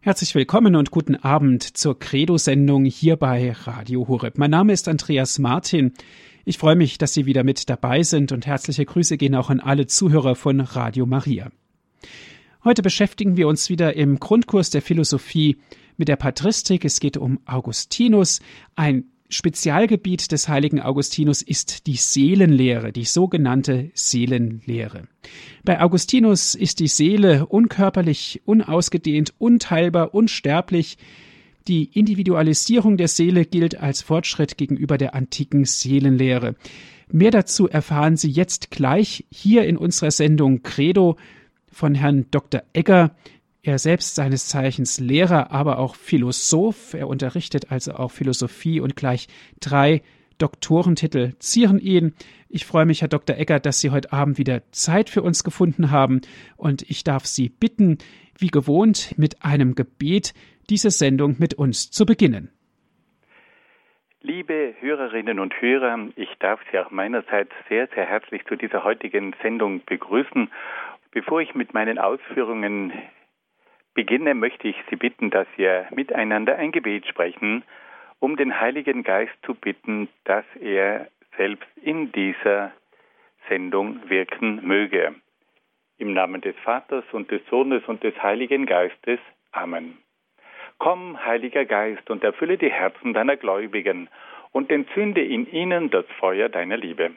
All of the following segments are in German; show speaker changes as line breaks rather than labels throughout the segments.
Herzlich willkommen und guten Abend zur Credo-Sendung hier bei Radio Horeb. Mein Name ist Andreas Martin. Ich freue mich, dass Sie wieder mit dabei sind und herzliche Grüße gehen auch an alle Zuhörer von Radio Maria. Heute beschäftigen wir uns wieder im Grundkurs der Philosophie mit der Patristik. Es geht um Augustinus, ein Spezialgebiet des heiligen Augustinus ist die Seelenlehre, die sogenannte Seelenlehre. Bei Augustinus ist die Seele unkörperlich, unausgedehnt, unteilbar, unsterblich. Die Individualisierung der Seele gilt als Fortschritt gegenüber der antiken Seelenlehre. Mehr dazu erfahren Sie jetzt gleich hier in unserer Sendung Credo von Herrn Dr. Egger. Er selbst seines Zeichens Lehrer, aber auch Philosoph. Er unterrichtet also auch Philosophie und gleich drei Doktorentitel zieren ihn. Ich freue mich, Herr Dr. Egger, dass Sie heute Abend wieder Zeit für uns gefunden haben und ich darf Sie bitten, wie gewohnt, mit einem Gebet diese Sendung mit uns zu beginnen.
Liebe Hörerinnen und Hörer, ich darf Sie auch meinerseits sehr, sehr herzlich zu dieser heutigen Sendung begrüßen. Bevor ich mit meinen Ausführungen beginne, möchte ich Sie bitten, dass wir miteinander ein Gebet sprechen, um den Heiligen Geist zu bitten, dass er selbst in dieser Sendung wirken möge. Im Namen des Vaters und des Sohnes und des Heiligen Geistes. Amen. Komm, Heiliger Geist, und erfülle die Herzen deiner Gläubigen und entzünde in ihnen das Feuer deiner Liebe.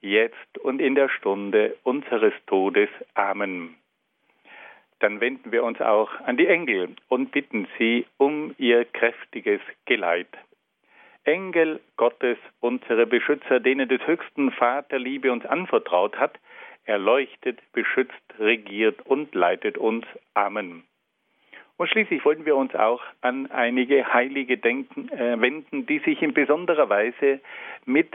jetzt und in der Stunde unseres Todes. Amen. Dann wenden wir uns auch an die Engel und bitten sie um ihr kräftiges Geleit. Engel Gottes, unsere Beschützer, denen des höchsten Vater Liebe uns anvertraut hat, erleuchtet, beschützt, regiert und leitet uns. Amen. Und schließlich wollen wir uns auch an einige Heilige denken, äh, wenden, die sich in besonderer Weise mit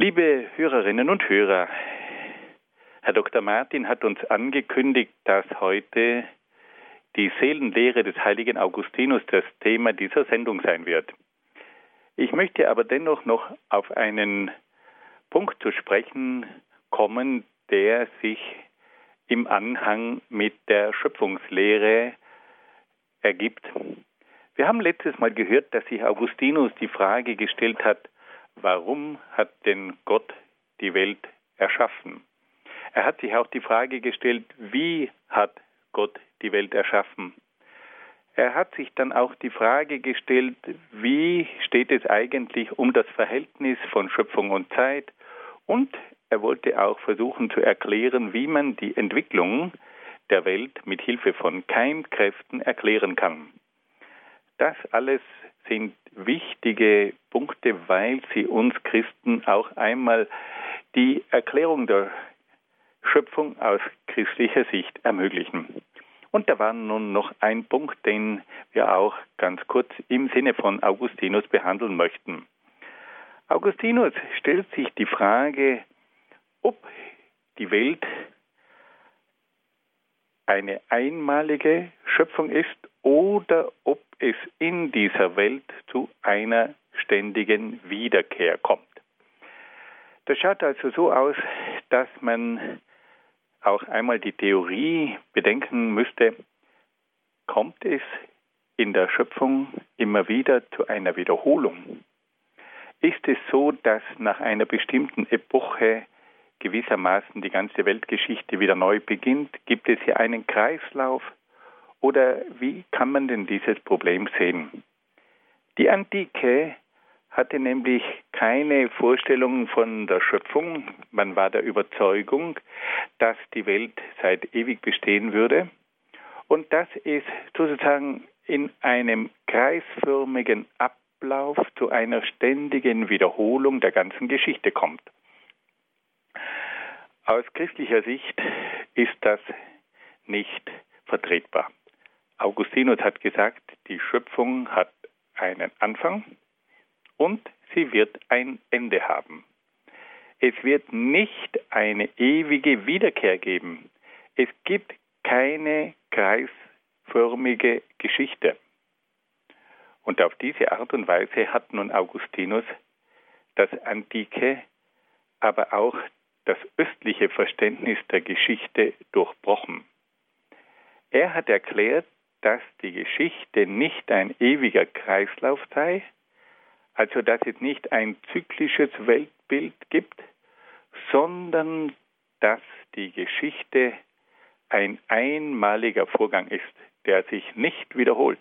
Liebe Hörerinnen und Hörer, Herr Dr. Martin hat uns angekündigt, dass heute die Seelenlehre des heiligen Augustinus das Thema dieser Sendung sein wird. Ich möchte aber dennoch noch auf einen Punkt zu sprechen kommen, der sich im Anhang mit der Schöpfungslehre ergibt. Wir haben letztes Mal gehört, dass sich Augustinus die Frage gestellt hat, warum hat denn Gott die Welt erschaffen? Er hat sich auch die Frage gestellt, wie hat Gott die Welt erschaffen? Er hat sich dann auch die Frage gestellt, wie steht es eigentlich um das Verhältnis von Schöpfung und Zeit? Und er wollte auch versuchen zu erklären, wie man die Entwicklung der Welt mit Hilfe von Keimkräften erklären kann. Das alles sind wichtige Punkte, weil sie uns Christen auch einmal die Erklärung der Schöpfung aus christlicher Sicht ermöglichen. Und da war nun noch ein Punkt, den wir auch ganz kurz im Sinne von Augustinus behandeln möchten. Augustinus stellt sich die Frage, ob die Welt eine einmalige Schöpfung ist oder ob es in dieser Welt zu einer ständigen Wiederkehr kommt. Das schaut also so aus, dass man auch einmal die Theorie bedenken müsste, kommt es in der Schöpfung immer wieder zu einer Wiederholung? Ist es so, dass nach einer bestimmten Epoche gewissermaßen die ganze Weltgeschichte wieder neu beginnt? Gibt es hier einen Kreislauf? Oder wie kann man denn dieses Problem sehen? Die Antike hatte nämlich keine Vorstellung von der Schöpfung. Man war der Überzeugung, dass die Welt seit ewig bestehen würde und dass es sozusagen in einem kreisförmigen Ablauf zu einer ständigen Wiederholung der ganzen Geschichte kommt. Aus christlicher Sicht ist das nicht vertretbar. Augustinus hat gesagt, die Schöpfung hat einen Anfang und sie wird ein Ende haben. Es wird nicht eine ewige Wiederkehr geben. Es gibt keine kreisförmige Geschichte. Und auf diese Art und Weise hat nun Augustinus das antike, aber auch das östliche Verständnis der Geschichte durchbrochen. Er hat erklärt, dass die Geschichte nicht ein ewiger Kreislauf sei, also dass es nicht ein zyklisches Weltbild gibt, sondern dass die Geschichte ein einmaliger Vorgang ist, der sich nicht wiederholt.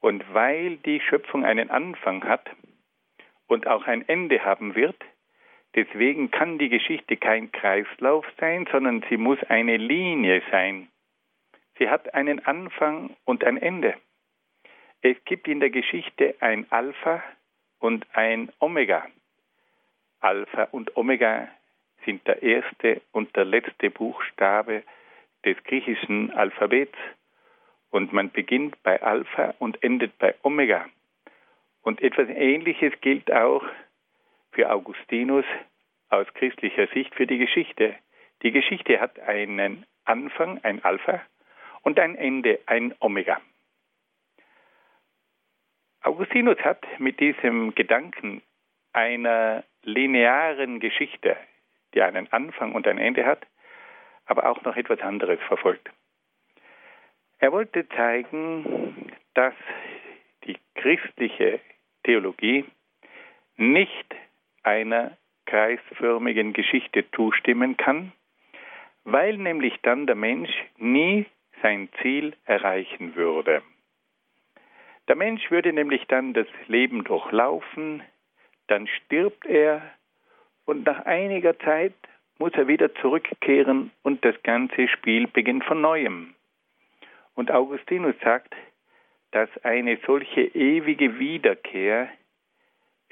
Und weil die Schöpfung einen Anfang hat und auch ein Ende haben wird, deswegen kann die Geschichte kein Kreislauf sein, sondern sie muss eine Linie sein. Sie hat einen Anfang und ein Ende. Es gibt in der Geschichte ein Alpha und ein Omega. Alpha und Omega sind der erste und der letzte Buchstabe des griechischen Alphabets. Und man beginnt bei Alpha und endet bei Omega. Und etwas Ähnliches gilt auch für Augustinus aus christlicher Sicht für die Geschichte. Die Geschichte hat einen Anfang, ein Alpha, und ein Ende, ein Omega. Augustinus hat mit diesem Gedanken einer linearen Geschichte, die einen Anfang und ein Ende hat, aber auch noch etwas anderes verfolgt. Er wollte zeigen, dass die christliche Theologie nicht einer kreisförmigen Geschichte zustimmen kann, weil nämlich dann der Mensch nie sein Ziel erreichen würde. Der Mensch würde nämlich dann das Leben durchlaufen, dann stirbt er und nach einiger Zeit muss er wieder zurückkehren und das ganze Spiel beginnt von neuem. Und Augustinus sagt, dass eine solche ewige Wiederkehr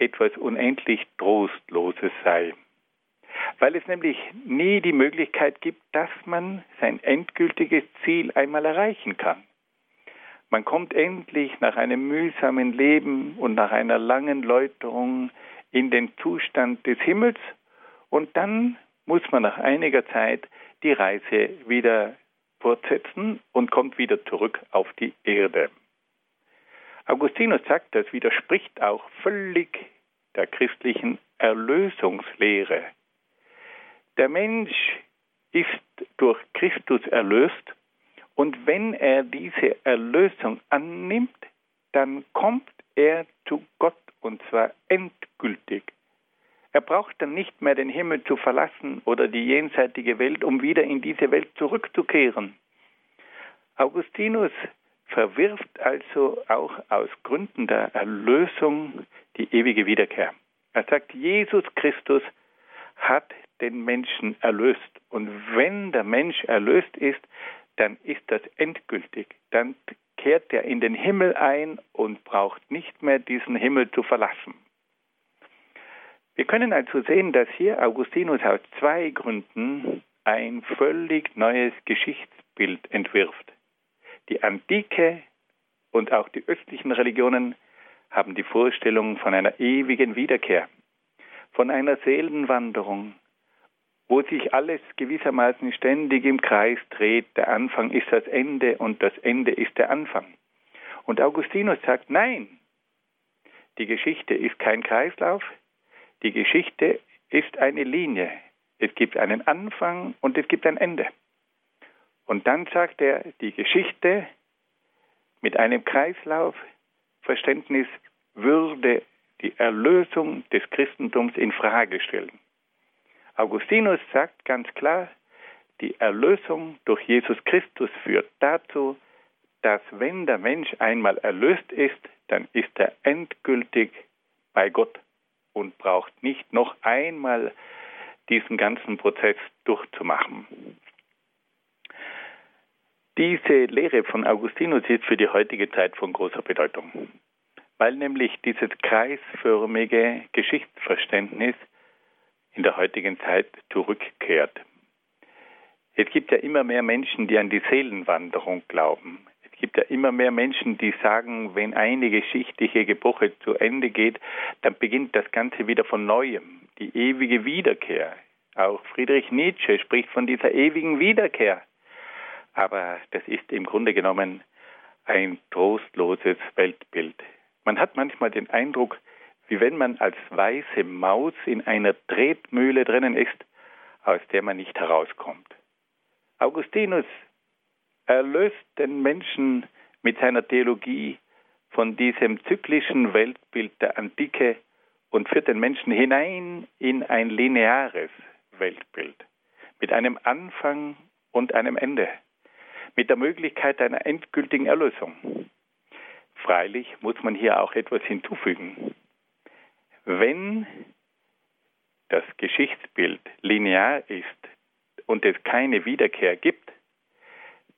etwas unendlich Trostloses sei weil es nämlich nie die Möglichkeit gibt, dass man sein endgültiges Ziel einmal erreichen kann. Man kommt endlich nach einem mühsamen Leben und nach einer langen Läuterung in den Zustand des Himmels und dann muss man nach einiger Zeit die Reise wieder fortsetzen und kommt wieder zurück auf die Erde. Augustinus sagt, das widerspricht auch völlig der christlichen Erlösungslehre. Der Mensch ist durch Christus erlöst und wenn er diese Erlösung annimmt, dann kommt er zu Gott und zwar endgültig. Er braucht dann nicht mehr den Himmel zu verlassen oder die jenseitige Welt, um wieder in diese Welt zurückzukehren. Augustinus verwirft also auch aus Gründen der Erlösung die ewige Wiederkehr. Er sagt, Jesus Christus hat den Menschen erlöst. Und wenn der Mensch erlöst ist, dann ist das endgültig. Dann kehrt er in den Himmel ein und braucht nicht mehr diesen Himmel zu verlassen. Wir können also sehen, dass hier Augustinus aus zwei Gründen ein völlig neues Geschichtsbild entwirft. Die Antike und auch die östlichen Religionen haben die Vorstellung von einer ewigen Wiederkehr, von einer Seelenwanderung, wo sich alles gewissermaßen ständig im Kreis dreht. Der Anfang ist das Ende und das Ende ist der Anfang. Und Augustinus sagt, nein, die Geschichte ist kein Kreislauf, die Geschichte ist eine Linie. Es gibt einen Anfang und es gibt ein Ende. Und dann sagt er, die Geschichte mit einem Kreislaufverständnis würde die Erlösung des Christentums in Frage stellen. Augustinus sagt ganz klar, die Erlösung durch Jesus Christus führt dazu, dass wenn der Mensch einmal erlöst ist, dann ist er endgültig bei Gott und braucht nicht noch einmal diesen ganzen Prozess durchzumachen. Diese Lehre von Augustinus ist für die heutige Zeit von großer Bedeutung, weil nämlich dieses kreisförmige Geschichtsverständnis in der heutigen Zeit zurückkehrt. Es gibt ja immer mehr Menschen, die an die Seelenwanderung glauben. Es gibt ja immer mehr Menschen, die sagen, wenn eine geschichtliche Epoche zu Ende geht, dann beginnt das Ganze wieder von neuem, die ewige Wiederkehr. Auch Friedrich Nietzsche spricht von dieser ewigen Wiederkehr. Aber das ist im Grunde genommen ein trostloses Weltbild. Man hat manchmal den Eindruck, wie wenn man als weiße Maus in einer Tretmühle drinnen ist, aus der man nicht herauskommt. Augustinus erlöst den Menschen mit seiner Theologie von diesem zyklischen Weltbild der Antike und führt den Menschen hinein in ein lineares Weltbild mit einem Anfang und einem Ende mit der Möglichkeit einer endgültigen Erlösung. Freilich muss man hier auch etwas hinzufügen. Wenn das Geschichtsbild linear ist und es keine Wiederkehr gibt,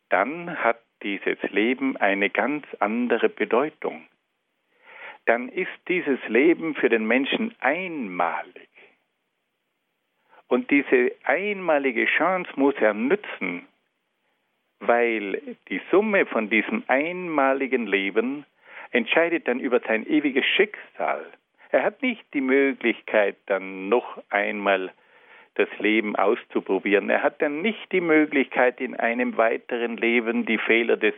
dann hat dieses Leben eine ganz andere Bedeutung. Dann ist dieses Leben für den Menschen einmalig. Und diese einmalige Chance muss er nützen, weil die Summe von diesem einmaligen Leben entscheidet dann über sein ewiges Schicksal. Er hat nicht die Möglichkeit, dann noch einmal das Leben auszuprobieren. Er hat dann nicht die Möglichkeit, in einem weiteren Leben die Fehler des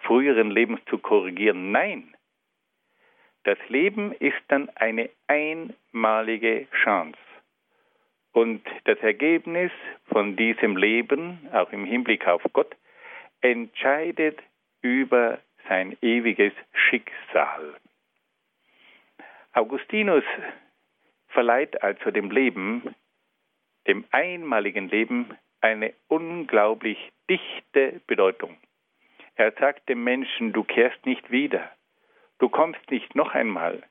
früheren Lebens zu korrigieren. Nein, das Leben ist dann eine einmalige Chance. Und das Ergebnis von diesem Leben, auch im Hinblick auf Gott, entscheidet über sein ewiges Schicksal. Augustinus verleiht also dem Leben, dem einmaligen Leben, eine unglaublich dichte Bedeutung. Er sagt dem Menschen, du kehrst nicht wieder, du kommst nicht noch einmal,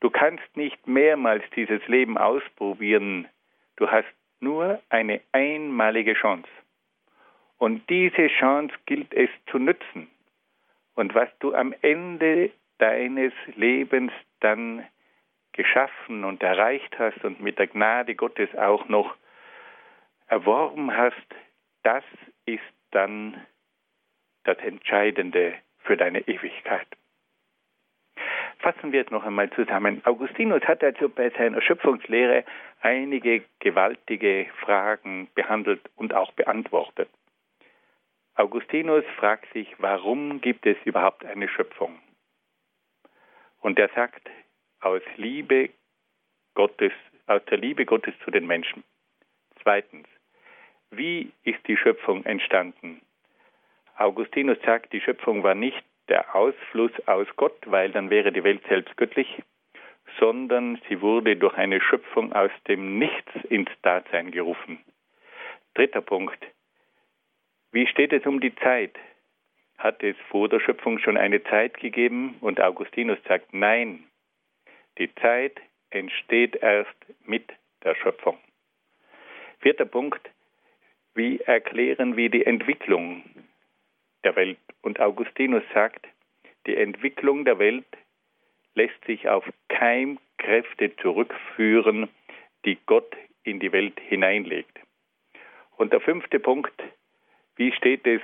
du kannst nicht mehrmals dieses Leben ausprobieren, du hast nur eine einmalige Chance. Und diese Chance gilt es zu nützen. Und was du am Ende deines Lebens dann geschaffen und erreicht hast und mit der Gnade Gottes auch noch erworben hast, das ist dann das Entscheidende für deine Ewigkeit. Fassen wir es noch einmal zusammen. Augustinus hat also bei seiner Schöpfungslehre einige gewaltige Fragen behandelt und auch beantwortet. Augustinus fragt sich, warum gibt es überhaupt eine Schöpfung? Und er sagt, aus Liebe Gottes, aus der Liebe Gottes zu den Menschen. Zweitens, wie ist die Schöpfung entstanden? Augustinus sagt, die Schöpfung war nicht der Ausfluss aus Gott, weil dann wäre die Welt selbst göttlich, sondern sie wurde durch eine Schöpfung aus dem Nichts ins Dasein gerufen. Dritter Punkt, wie steht es um die Zeit? Hat es vor der Schöpfung schon eine Zeit gegeben? Und Augustinus sagt nein. Die Zeit entsteht erst mit der Schöpfung. Vierter Punkt. Wie erklären wir die Entwicklung der Welt? Und Augustinus sagt, die Entwicklung der Welt lässt sich auf Keimkräfte zurückführen, die Gott in die Welt hineinlegt. Und der fünfte Punkt, wie steht es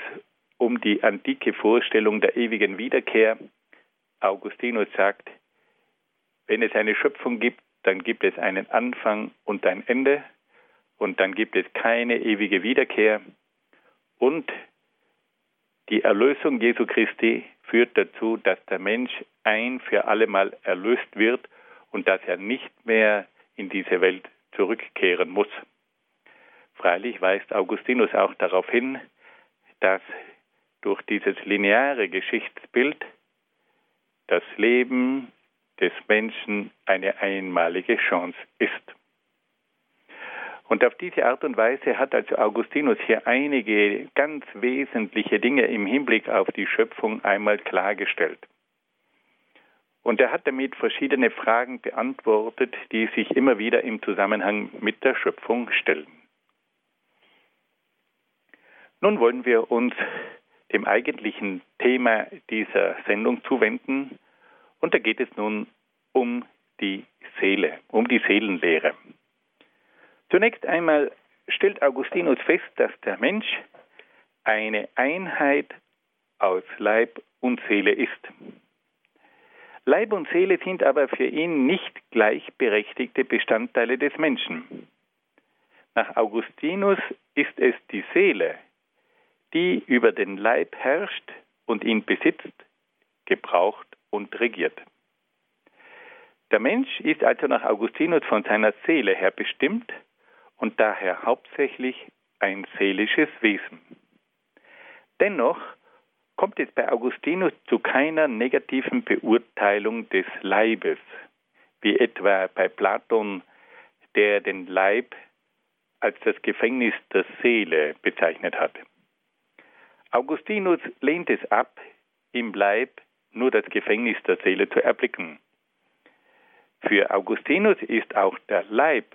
um die antike Vorstellung der ewigen Wiederkehr? Augustinus sagt, wenn es eine Schöpfung gibt, dann gibt es einen Anfang und ein Ende und dann gibt es keine ewige Wiederkehr. Und die Erlösung Jesu Christi führt dazu, dass der Mensch ein für allemal erlöst wird und dass er nicht mehr in diese Welt zurückkehren muss. Freilich weist Augustinus auch darauf hin, dass durch dieses lineare Geschichtsbild das Leben des Menschen eine einmalige Chance ist. Und auf diese Art und Weise hat also Augustinus hier einige ganz wesentliche Dinge im Hinblick auf die Schöpfung einmal klargestellt. Und er hat damit verschiedene Fragen beantwortet, die sich immer wieder im Zusammenhang mit der Schöpfung stellen. Nun wollen wir uns dem eigentlichen Thema dieser Sendung zuwenden. Und da geht es nun um die Seele, um die Seelenlehre. Zunächst einmal stellt Augustinus fest, dass der Mensch eine Einheit aus Leib und Seele ist. Leib und Seele sind aber für ihn nicht gleichberechtigte Bestandteile des Menschen. Nach Augustinus ist es die Seele, die über den Leib herrscht und ihn besitzt, gebraucht und regiert. Der Mensch ist also nach Augustinus von seiner Seele her bestimmt und daher hauptsächlich ein seelisches Wesen. Dennoch kommt es bei Augustinus zu keiner negativen Beurteilung des Leibes, wie etwa bei Platon, der den Leib als das Gefängnis der Seele bezeichnet hat. Augustinus lehnt es ab, im Leib nur das Gefängnis der Seele zu erblicken. Für Augustinus ist auch der Leib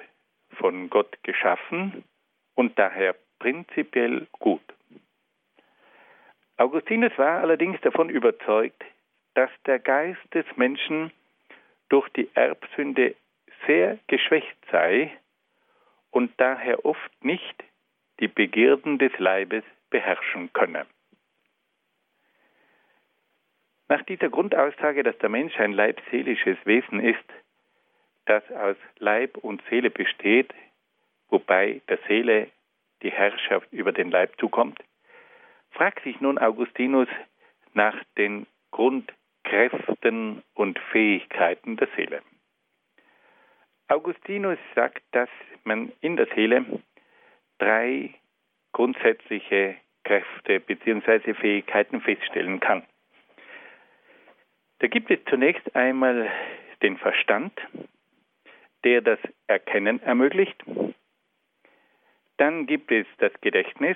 von Gott geschaffen und daher prinzipiell gut. Augustinus war allerdings davon überzeugt, dass der Geist des Menschen durch die Erbsünde sehr geschwächt sei und daher oft nicht die Begierden des Leibes beherrschen könne. Nach dieser Grundaussage, dass der Mensch ein leibseelisches Wesen ist, das aus Leib und Seele besteht, wobei der Seele die Herrschaft über den Leib zukommt, fragt sich nun Augustinus nach den Grundkräften und Fähigkeiten der Seele. Augustinus sagt, dass man in der Seele drei grundsätzliche Kräfte bzw. Fähigkeiten feststellen kann. Da gibt es zunächst einmal den Verstand, der das Erkennen ermöglicht. Dann gibt es das Gedächtnis,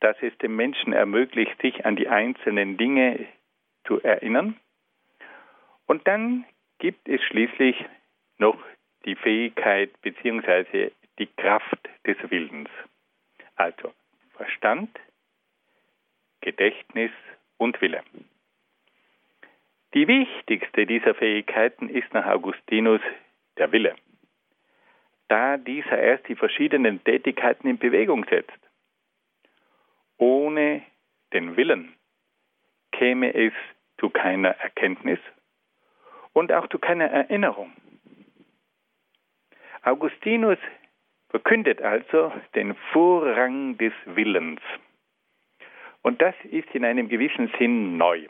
das es dem Menschen ermöglicht, sich an die einzelnen Dinge zu erinnern. Und dann gibt es schließlich noch die Fähigkeit bzw. die Kraft des Willens. Also Verstand, Gedächtnis und Wille. Die wichtigste dieser Fähigkeiten ist nach Augustinus der Wille, da dieser erst die verschiedenen Tätigkeiten in Bewegung setzt. Ohne den Willen käme es zu keiner Erkenntnis und auch zu keiner Erinnerung. Augustinus verkündet also den Vorrang des Willens. Und das ist in einem gewissen Sinn neu,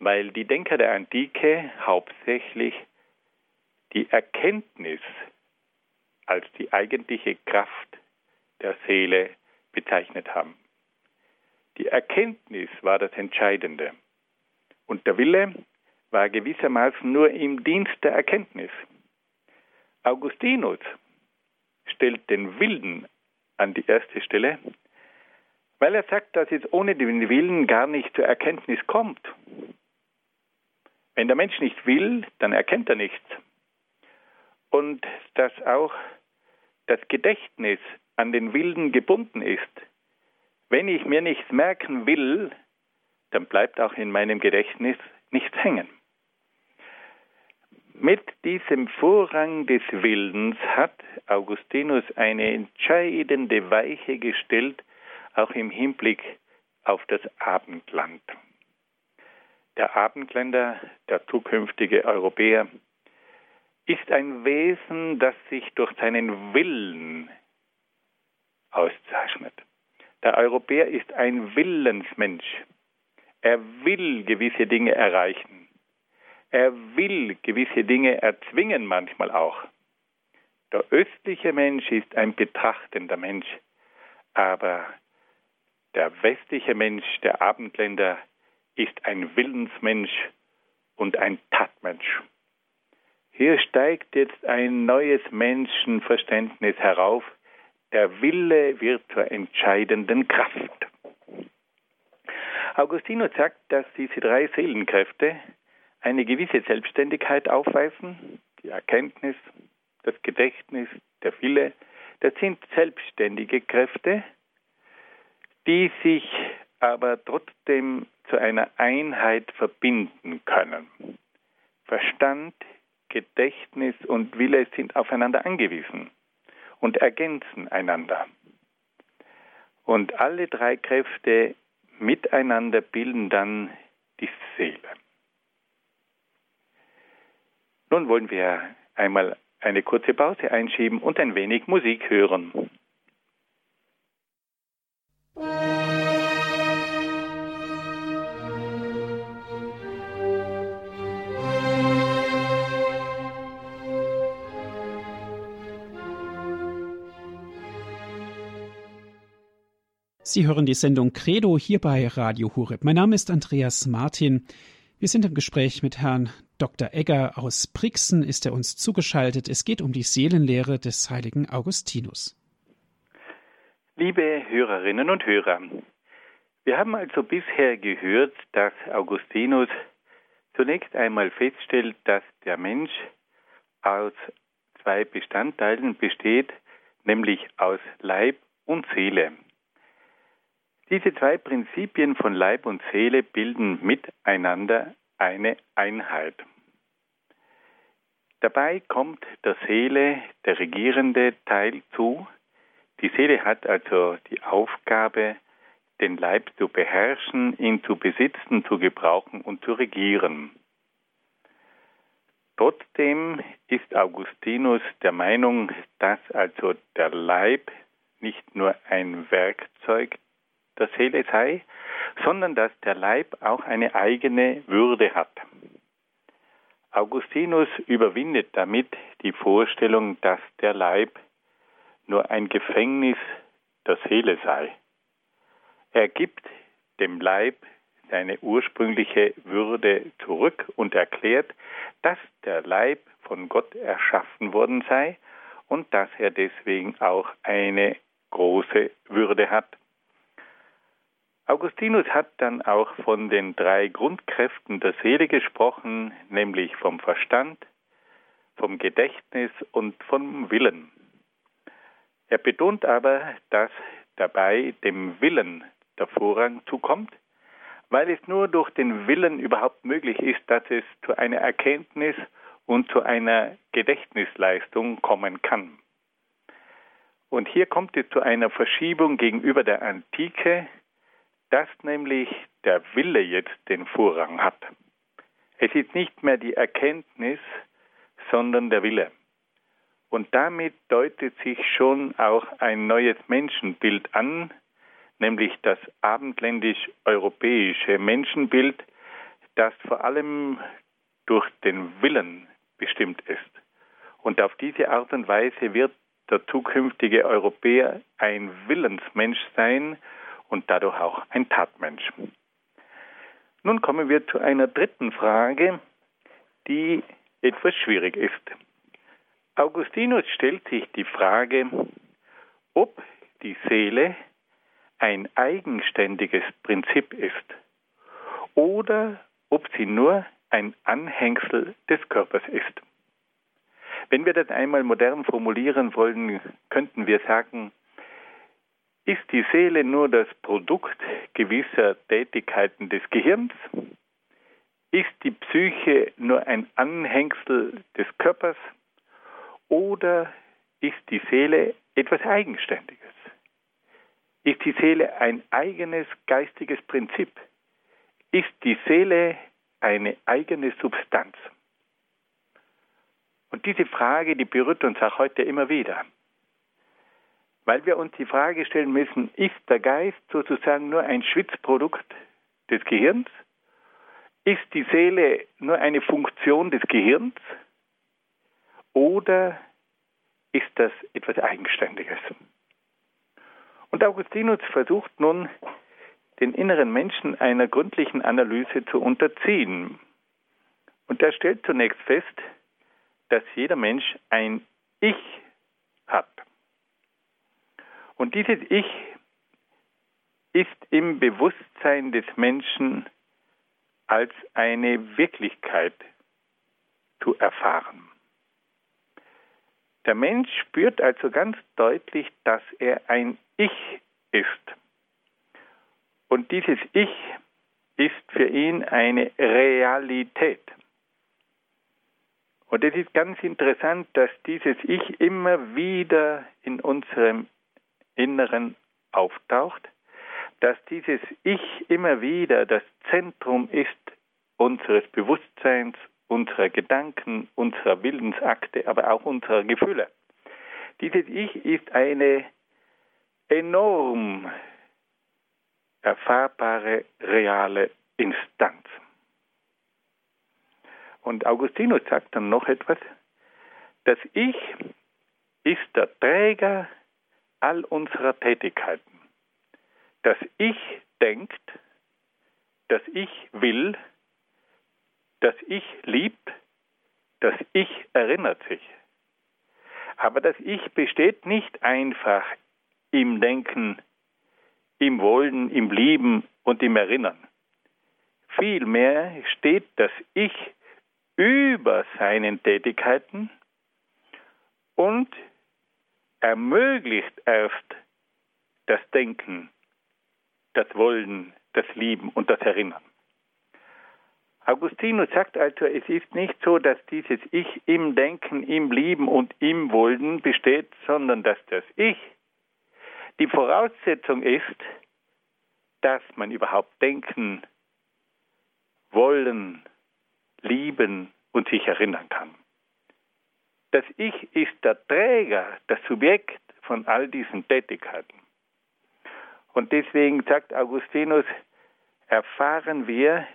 weil die Denker der Antike hauptsächlich die Erkenntnis als die eigentliche Kraft der Seele bezeichnet haben. Die Erkenntnis war das Entscheidende und der Wille war gewissermaßen nur im Dienst der Erkenntnis. Augustinus stellt den Willen an die erste Stelle, weil er sagt, dass es ohne den Willen gar nicht zur Erkenntnis kommt. Wenn der Mensch nicht will, dann erkennt er nichts. Und dass auch das Gedächtnis an den Willen gebunden ist. Wenn ich mir nichts merken will, dann bleibt auch in meinem Gedächtnis nichts hängen. Mit diesem Vorrang des Willens hat Augustinus eine entscheidende Weiche gestellt, auch im Hinblick auf das Abendland. Der Abendländer, der zukünftige Europäer, ist ein Wesen, das sich durch seinen Willen auszeichnet. Der Europäer ist ein Willensmensch. Er will gewisse Dinge erreichen. Er will gewisse Dinge erzwingen manchmal auch. Der östliche Mensch ist ein betrachtender Mensch, aber der westliche Mensch, der Abendländer, ist ein Willensmensch und ein Tatmensch. Hier steigt jetzt ein neues Menschenverständnis herauf. Der Wille wird zur entscheidenden Kraft. Augustinus sagt, dass diese drei Seelenkräfte eine gewisse Selbstständigkeit aufweisen, die Erkenntnis, das Gedächtnis, der Wille, das sind selbstständige Kräfte, die sich aber trotzdem zu einer Einheit verbinden können. Verstand, Gedächtnis und Wille sind aufeinander angewiesen und ergänzen einander. Und alle drei Kräfte miteinander bilden dann die Seele. Nun wollen wir einmal eine kurze Pause einschieben und ein wenig Musik hören.
Sie hören die Sendung Credo hier bei Radio Hureb. Mein Name ist Andreas Martin. Wir sind im Gespräch mit Herrn Dr. Egger aus Brixen, ist er uns zugeschaltet. Es geht um die Seelenlehre des heiligen Augustinus.
Liebe Hörerinnen und Hörer, wir haben also bisher gehört, dass Augustinus zunächst einmal feststellt, dass der Mensch aus zwei Bestandteilen besteht, nämlich aus Leib und Seele. Diese zwei Prinzipien von Leib und Seele bilden miteinander eine Einheit. Dabei kommt der Seele der regierende Teil zu. Die Seele hat also die Aufgabe, den Leib zu beherrschen, ihn zu besitzen, zu gebrauchen und zu regieren. Trotzdem ist Augustinus der Meinung, dass also der Leib nicht nur ein Werkzeug der Seele sei, sondern dass der Leib auch eine eigene Würde hat. Augustinus überwindet damit die Vorstellung, dass der Leib nur ein Gefängnis der Seele sei. Er gibt dem Leib seine ursprüngliche Würde zurück und erklärt, dass der Leib von Gott erschaffen worden sei und dass er deswegen auch eine große Würde hat. Augustinus hat dann auch von den drei Grundkräften der Seele gesprochen, nämlich vom Verstand, vom Gedächtnis und vom Willen. Er betont aber, dass dabei dem Willen der Vorrang zukommt, weil es nur durch den Willen überhaupt möglich ist, dass es zu einer Erkenntnis und zu einer Gedächtnisleistung kommen kann. Und hier kommt es zu einer Verschiebung gegenüber der Antike, dass nämlich der Wille jetzt den Vorrang hat. Es ist nicht mehr die Erkenntnis, sondern der Wille. Und damit deutet sich schon auch ein neues Menschenbild an, nämlich das abendländisch-europäische Menschenbild, das vor allem durch den Willen bestimmt ist. Und auf diese Art und Weise wird der zukünftige Europäer ein Willensmensch sein und dadurch auch ein Tatmensch. Nun kommen wir zu einer dritten Frage, die etwas schwierig ist. Augustinus stellt sich die Frage, ob die Seele ein eigenständiges Prinzip ist oder ob sie nur ein Anhängsel des Körpers ist. Wenn wir das einmal modern formulieren wollen, könnten wir sagen, ist die Seele nur das Produkt gewisser Tätigkeiten des Gehirns? Ist die Psyche nur ein Anhängsel des Körpers? Oder ist die Seele etwas Eigenständiges? Ist die Seele ein eigenes geistiges Prinzip? Ist die Seele eine eigene Substanz? Und diese Frage, die berührt uns auch heute immer wieder weil wir uns die Frage stellen müssen, ist der Geist sozusagen nur ein Schwitzprodukt des Gehirns? Ist die Seele nur eine Funktion des Gehirns? Oder ist das etwas Eigenständiges? Und Augustinus versucht nun, den inneren Menschen einer gründlichen Analyse zu unterziehen. Und er stellt zunächst fest, dass jeder Mensch ein Ich. Und dieses Ich ist im Bewusstsein des Menschen als eine Wirklichkeit zu erfahren. Der Mensch spürt also ganz deutlich, dass er ein Ich ist. Und dieses Ich ist für ihn eine Realität. Und es ist ganz interessant, dass dieses Ich immer wieder in unserem Inneren auftaucht, dass dieses Ich immer wieder das Zentrum ist unseres Bewusstseins, unserer Gedanken, unserer Willensakte, aber auch unserer Gefühle. Dieses Ich ist eine enorm erfahrbare, reale Instanz. Und Augustinus sagt dann noch etwas, das Ich ist der Träger all unserer Tätigkeiten. Das Ich denkt, das Ich will, das Ich liebt, das Ich erinnert sich. Aber das Ich besteht nicht einfach im Denken, im Wollen, im Lieben und im Erinnern. Vielmehr steht das Ich über seinen Tätigkeiten und ermöglicht erst das Denken, das Wollen, das Lieben und das Erinnern. Augustinus sagt also, es ist nicht so, dass dieses Ich im Denken, im Lieben und im Wollen besteht, sondern dass das Ich die Voraussetzung ist, dass man überhaupt denken, wollen, lieben und sich erinnern kann. Das Ich ist der Träger, das Subjekt von all diesen Tätigkeiten. Und deswegen sagt Augustinus, erfahren wir,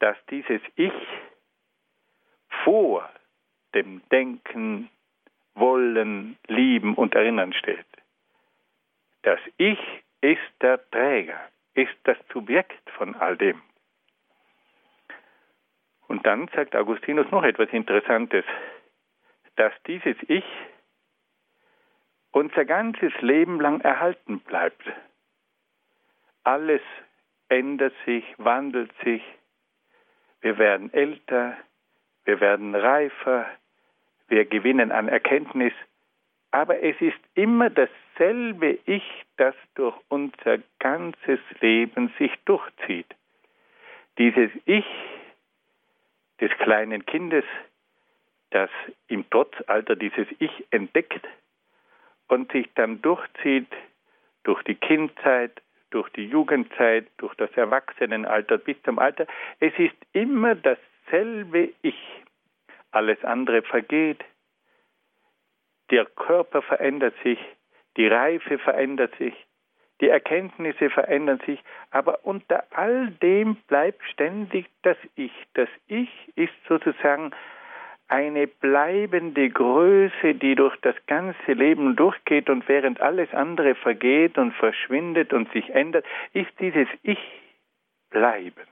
dass dieses Ich vor dem Denken, Wollen, Lieben und Erinnern steht. Das Ich ist der Träger, ist das Subjekt von all dem. Und dann sagt Augustinus noch etwas Interessantes, dass dieses Ich unser ganzes Leben lang erhalten bleibt. Alles ändert sich, wandelt sich. Wir werden älter, wir werden reifer, wir gewinnen an Erkenntnis, aber es ist immer dasselbe Ich, das durch unser ganzes Leben sich durchzieht. Dieses Ich des kleinen Kindes, das im Trotzalter dieses Ich entdeckt und sich dann durchzieht durch die Kindzeit, durch die Jugendzeit, durch das Erwachsenenalter bis zum Alter. Es ist immer dasselbe Ich. Alles andere vergeht. Der Körper verändert sich, die Reife verändert sich, die Erkenntnisse verändern sich, aber unter all dem bleibt ständig das Ich. Das Ich ist sozusagen eine bleibende Größe, die durch das ganze Leben durchgeht und während alles andere vergeht und verschwindet und sich ändert, ist dieses Ich bleibend.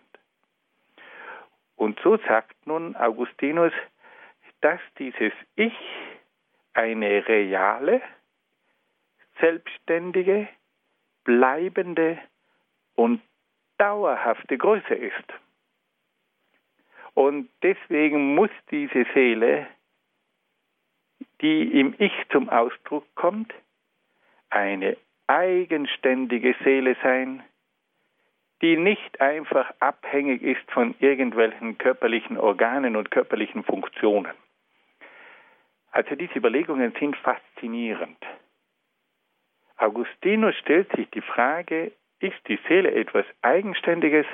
Und so sagt nun Augustinus, dass dieses Ich eine reale, selbstständige, bleibende und dauerhafte Größe ist. Und deswegen muss diese Seele, die im Ich zum Ausdruck kommt, eine eigenständige Seele sein, die nicht einfach abhängig ist von irgendwelchen körperlichen Organen und körperlichen Funktionen. Also diese Überlegungen sind faszinierend. Augustinus stellt sich die Frage, ist die Seele etwas Eigenständiges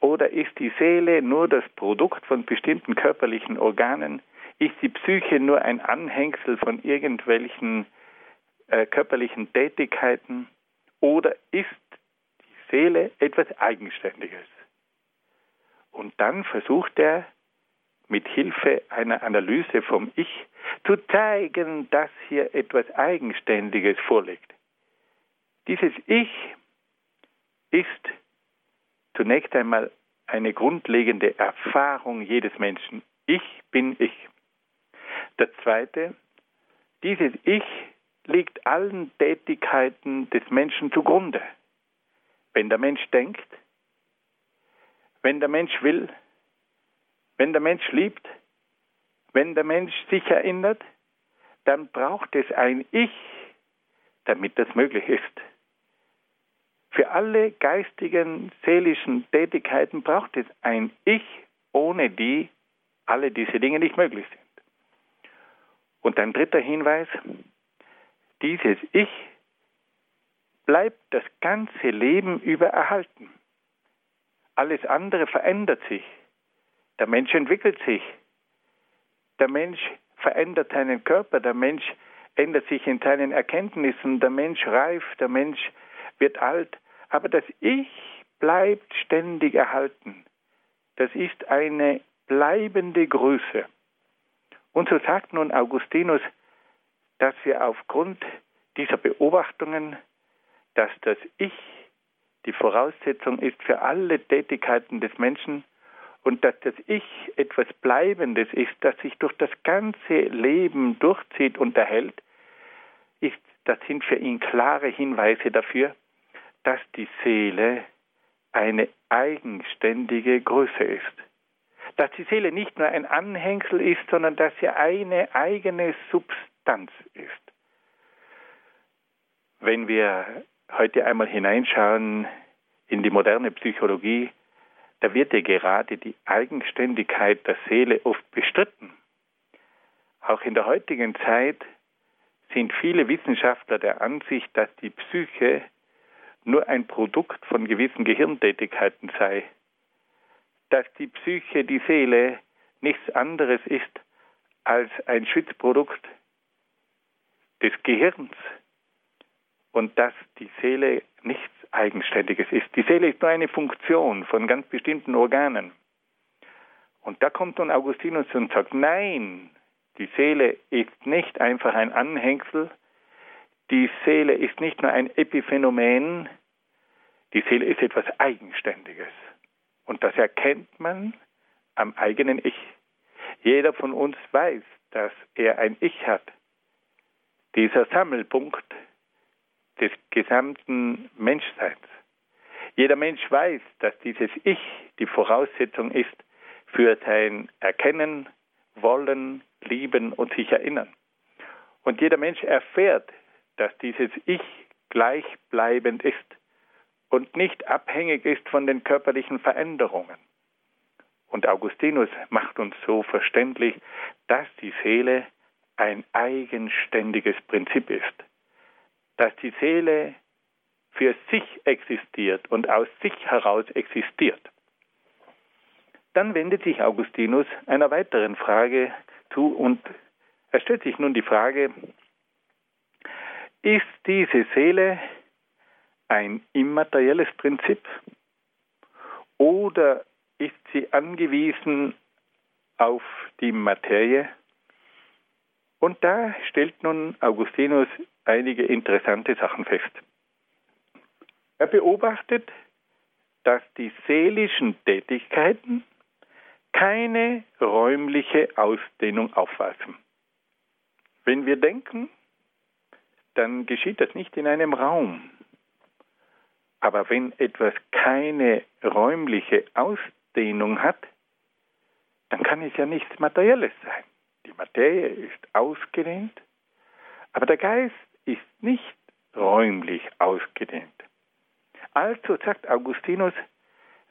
oder ist die Seele nur das Produkt von bestimmten körperlichen Organen? Ist die Psyche nur ein Anhängsel von irgendwelchen äh, körperlichen Tätigkeiten? Oder ist die Seele etwas Eigenständiges? Und dann versucht er mit Hilfe einer Analyse vom Ich zu zeigen, dass hier etwas Eigenständiges vorliegt. Dieses Ich ist zunächst einmal eine grundlegende Erfahrung jedes Menschen. Ich bin ich. Das Zweite, dieses Ich liegt allen Tätigkeiten des Menschen zugrunde. wenn der Mensch denkt, wenn der Mensch will, wenn der Mensch liebt, wenn der Mensch sich erinnert, dann braucht es ein Ich, damit das möglich ist. Für alle geistigen, seelischen Tätigkeiten braucht es ein Ich, ohne die alle diese Dinge nicht möglich sind. Und ein dritter Hinweis, dieses Ich bleibt das ganze Leben über erhalten. Alles andere verändert sich. Der Mensch entwickelt sich. Der Mensch verändert seinen Körper. Der Mensch ändert sich in seinen Erkenntnissen. Der Mensch reift. Der Mensch wird alt. Aber das Ich bleibt ständig erhalten. Das ist eine bleibende Größe. Und so sagt nun Augustinus, dass wir aufgrund dieser Beobachtungen, dass das Ich die Voraussetzung ist für alle Tätigkeiten des Menschen und dass das Ich etwas Bleibendes ist, das sich durch das ganze Leben durchzieht und erhält, ist, das sind für ihn klare Hinweise dafür, dass die Seele eine eigenständige Größe ist. Dass die Seele nicht nur ein Anhängsel ist, sondern dass sie eine eigene Substanz ist. Wenn wir heute einmal hineinschauen in die moderne Psychologie, da wird ja gerade die Eigenständigkeit der Seele oft bestritten. Auch in der heutigen Zeit sind viele Wissenschaftler der Ansicht, dass die Psyche nur ein Produkt von gewissen Gehirntätigkeiten sei, dass die Psyche, die Seele nichts anderes ist als ein Schützprodukt des Gehirns und dass die Seele nichts Eigenständiges ist. Die Seele ist nur eine Funktion von ganz bestimmten Organen. Und da kommt nun Augustinus und sagt, nein, die Seele ist nicht einfach ein Anhängsel, die Seele ist nicht nur ein Epiphänomen, die Seele ist etwas Eigenständiges. Und das erkennt man am eigenen Ich. Jeder von uns weiß, dass er ein Ich hat. Dieser Sammelpunkt des gesamten Menschseins. Jeder Mensch weiß, dass dieses Ich die Voraussetzung ist für sein Erkennen, Wollen, Lieben und sich erinnern. Und jeder Mensch erfährt, dass dieses Ich gleichbleibend ist und nicht abhängig ist von den körperlichen Veränderungen. Und Augustinus macht uns so verständlich, dass die Seele ein eigenständiges Prinzip ist dass die Seele für sich existiert und aus sich heraus existiert. Dann wendet sich Augustinus einer weiteren Frage zu und er stellt sich nun die Frage, ist diese Seele ein immaterielles Prinzip oder ist sie angewiesen auf die Materie? Und da stellt nun Augustinus einige interessante Sachen fest. Er beobachtet, dass die seelischen Tätigkeiten keine räumliche Ausdehnung aufweisen. Wenn wir denken, dann geschieht das nicht in einem Raum. Aber wenn etwas keine räumliche Ausdehnung hat, dann kann es ja nichts Materielles sein. Die Materie ist ausgedehnt, aber der Geist ist nicht räumlich ausgedehnt. Also sagt Augustinus,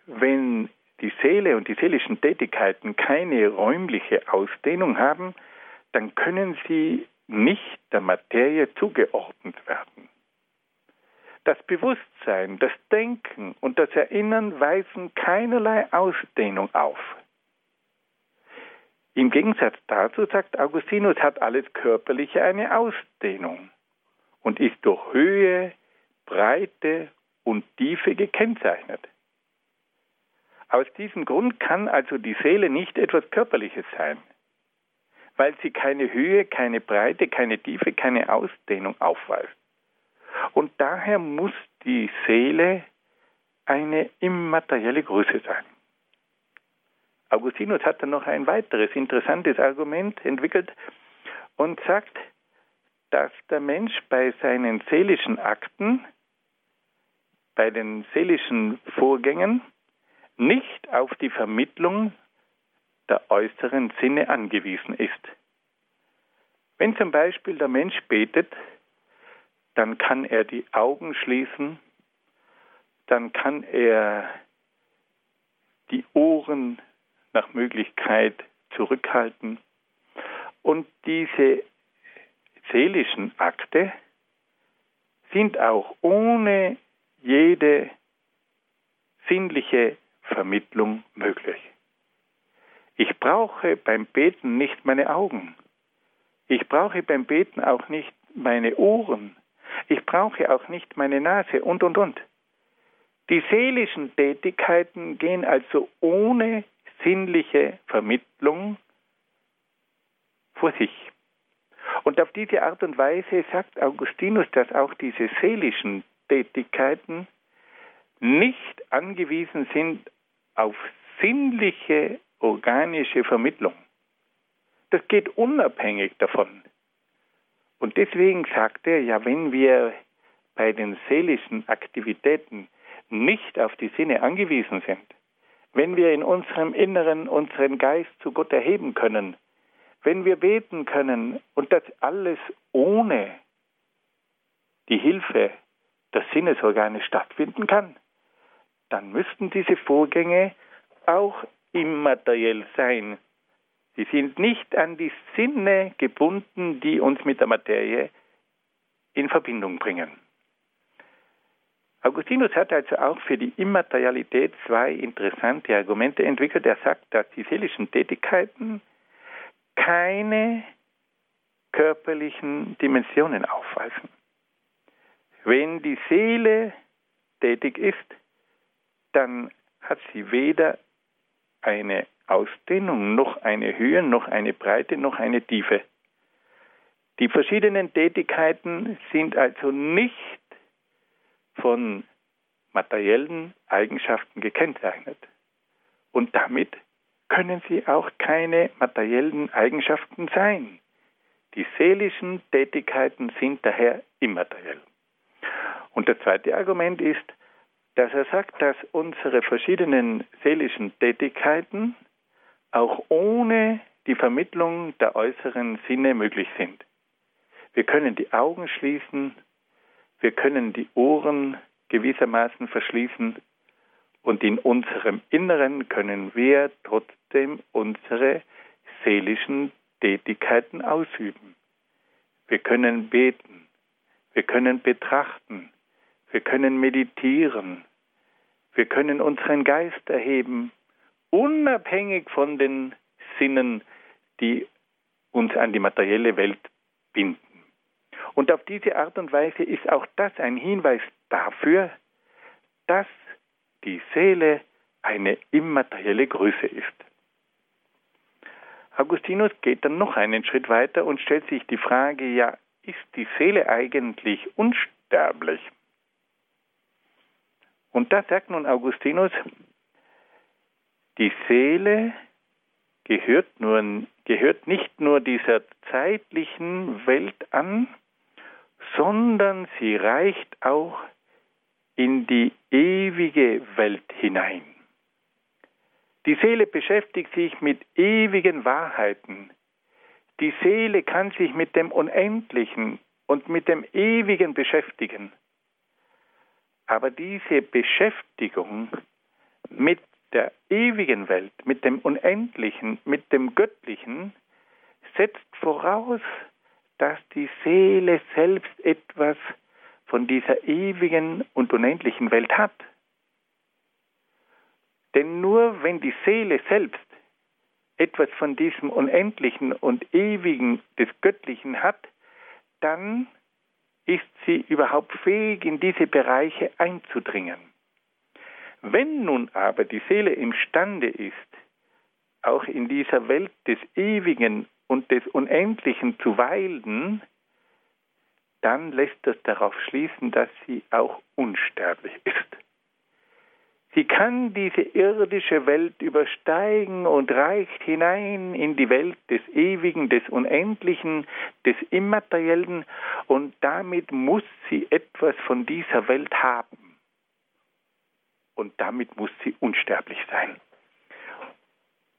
wenn die Seele und die seelischen Tätigkeiten keine räumliche Ausdehnung haben, dann können sie nicht der Materie zugeordnet werden. Das Bewusstsein, das Denken und das Erinnern weisen keinerlei Ausdehnung auf. Im Gegensatz dazu, sagt Augustinus, hat alles Körperliche eine Ausdehnung und ist durch Höhe, Breite und Tiefe gekennzeichnet. Aus diesem Grund kann also die Seele nicht etwas Körperliches sein, weil sie keine Höhe, keine Breite, keine Tiefe, keine Ausdehnung aufweist. Und daher muss die Seele eine immaterielle Größe sein. Augustinus hat dann noch ein weiteres interessantes Argument entwickelt und sagt, dass der Mensch bei seinen seelischen Akten bei den seelischen Vorgängen nicht auf die Vermittlung der äußeren Sinne angewiesen ist. Wenn zum Beispiel der Mensch betet, dann kann er die Augen schließen, dann kann er die Ohren nach Möglichkeit zurückhalten und diese seelischen Akte sind auch ohne jede sinnliche Vermittlung möglich. Ich brauche beim Beten nicht meine Augen. Ich brauche beim Beten auch nicht meine Ohren. Ich brauche auch nicht meine Nase und, und, und. Die seelischen Tätigkeiten gehen also ohne sinnliche Vermittlung vor sich. Und auf diese Art und Weise sagt Augustinus, dass auch diese seelischen Tätigkeiten nicht angewiesen sind auf sinnliche organische Vermittlung. Das geht unabhängig davon. Und deswegen sagt er, ja, wenn wir bei den seelischen Aktivitäten nicht auf die Sinne angewiesen sind, wenn wir in unserem Inneren unseren Geist zu Gott erheben können, wenn wir beten können und das alles ohne die Hilfe der Sinnesorgane stattfinden kann, dann müssten diese Vorgänge auch immateriell sein. Sie sind nicht an die Sinne gebunden, die uns mit der Materie in Verbindung bringen. Augustinus hat also auch für die Immaterialität zwei interessante Argumente entwickelt. Er sagt, dass die seelischen Tätigkeiten keine körperlichen Dimensionen aufweisen. Wenn die Seele tätig ist, dann hat sie weder eine Ausdehnung, noch eine Höhe, noch eine Breite, noch eine Tiefe. Die verschiedenen Tätigkeiten sind also nicht von materiellen Eigenschaften gekennzeichnet. Und damit können sie auch keine materiellen Eigenschaften sein. Die seelischen Tätigkeiten sind daher immateriell. Und das zweite Argument ist, dass er sagt, dass unsere verschiedenen seelischen Tätigkeiten auch ohne die Vermittlung der äußeren Sinne möglich sind. Wir können die Augen schließen, wir können die Ohren gewissermaßen verschließen und in unserem Inneren können wir trotzdem unsere seelischen Tätigkeiten ausüben. Wir können beten, wir können betrachten, wir können meditieren, wir können unseren Geist erheben, unabhängig von den Sinnen, die uns an die materielle Welt binden. Und auf diese Art und Weise ist auch das ein Hinweis dafür, dass die Seele eine immaterielle Größe ist. Augustinus geht dann noch einen Schritt weiter und stellt sich die Frage, ja, ist die Seele eigentlich unsterblich? Und da sagt nun Augustinus, die Seele gehört, nur, gehört nicht nur dieser zeitlichen Welt an, sondern sie reicht auch in die ewige Welt hinein. Die Seele beschäftigt sich mit ewigen Wahrheiten. Die Seele kann sich mit dem Unendlichen und mit dem Ewigen beschäftigen. Aber diese Beschäftigung mit der ewigen Welt, mit dem Unendlichen, mit dem Göttlichen, setzt voraus, dass die Seele selbst etwas von dieser ewigen und unendlichen Welt hat. Denn nur wenn die Seele selbst etwas von diesem Unendlichen und Ewigen des Göttlichen hat, dann ist sie überhaupt fähig, in diese Bereiche einzudringen. Wenn nun aber die Seele imstande ist, auch in dieser Welt des Ewigen und des Unendlichen zu weilen, dann lässt das darauf schließen, dass sie auch unsterblich ist. Sie kann diese irdische Welt übersteigen und reicht hinein in die Welt des Ewigen, des Unendlichen, des Immateriellen und damit muss sie etwas von dieser Welt haben. und damit muss sie unsterblich sein.